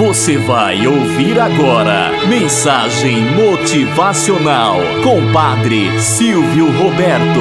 Você vai ouvir agora Mensagem Motivacional com Padre Silvio Roberto.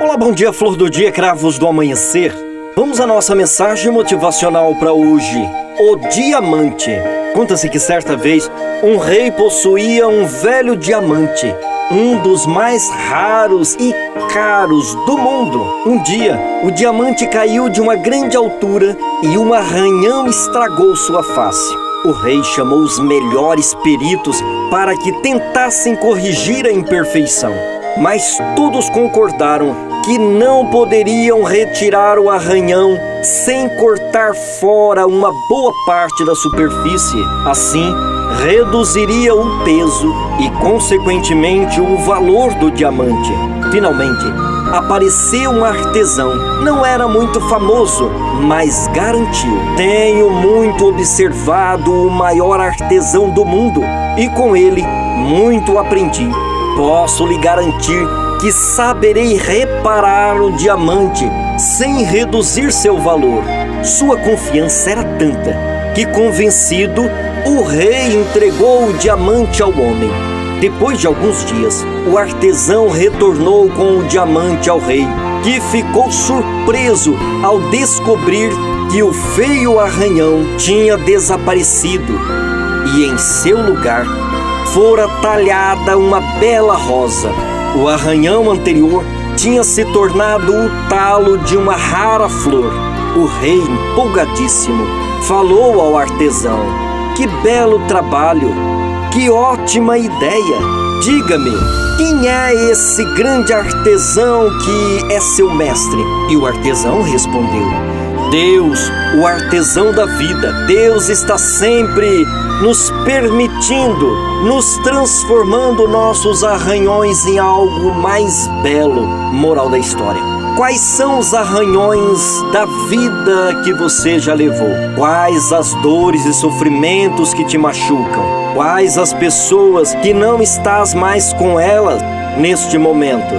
Olá, bom dia, flor do dia, cravos do amanhecer. Vamos à nossa mensagem motivacional para hoje. O diamante. Conta-se que certa vez um rei possuía um velho diamante um dos mais raros e caros do mundo. Um dia, o diamante caiu de uma grande altura e um arranhão estragou sua face. O rei chamou os melhores peritos para que tentassem corrigir a imperfeição, mas todos concordaram que não poderiam retirar o arranhão sem cortar fora uma boa parte da superfície. Assim, reduziria o peso e, consequentemente, o valor do diamante. Finalmente, apareceu um artesão. Não era muito famoso, mas garantiu. Tenho muito observado o maior artesão do mundo e com ele muito aprendi. Posso lhe garantir que saberei reparar o diamante sem reduzir seu valor. Sua confiança era tanta que, convencido, o rei entregou o diamante ao homem. Depois de alguns dias, o artesão retornou com o diamante ao rei, que ficou surpreso ao descobrir que o feio arranhão tinha desaparecido e em seu lugar fora talhada uma bela rosa. O arranhão anterior tinha se tornado o talo de uma rara flor. O rei, empolgadíssimo, falou ao artesão que belo trabalho! Que ótima ideia! Diga-me, quem é esse grande artesão que é seu mestre? E o artesão respondeu: Deus, o artesão da vida. Deus está sempre nos permitindo, nos transformando nossos arranhões em algo mais belo. Moral da história. Quais são os arranhões da vida que você já levou? Quais as dores e sofrimentos que te machucam? Quais as pessoas que não estás mais com elas neste momento?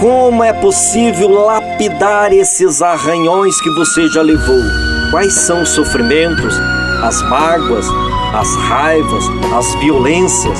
Como é possível lapidar esses arranhões que você já levou? Quais são os sofrimentos, as mágoas, as raivas, as violências?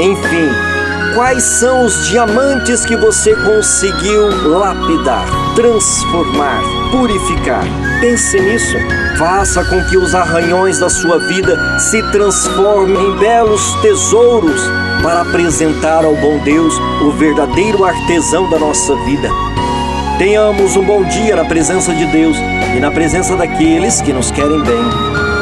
Enfim, Quais são os diamantes que você conseguiu lapidar, transformar, purificar? Pense nisso. Faça com que os arranhões da sua vida se transformem em belos tesouros para apresentar ao bom Deus o verdadeiro artesão da nossa vida. Tenhamos um bom dia na presença de Deus e na presença daqueles que nos querem bem.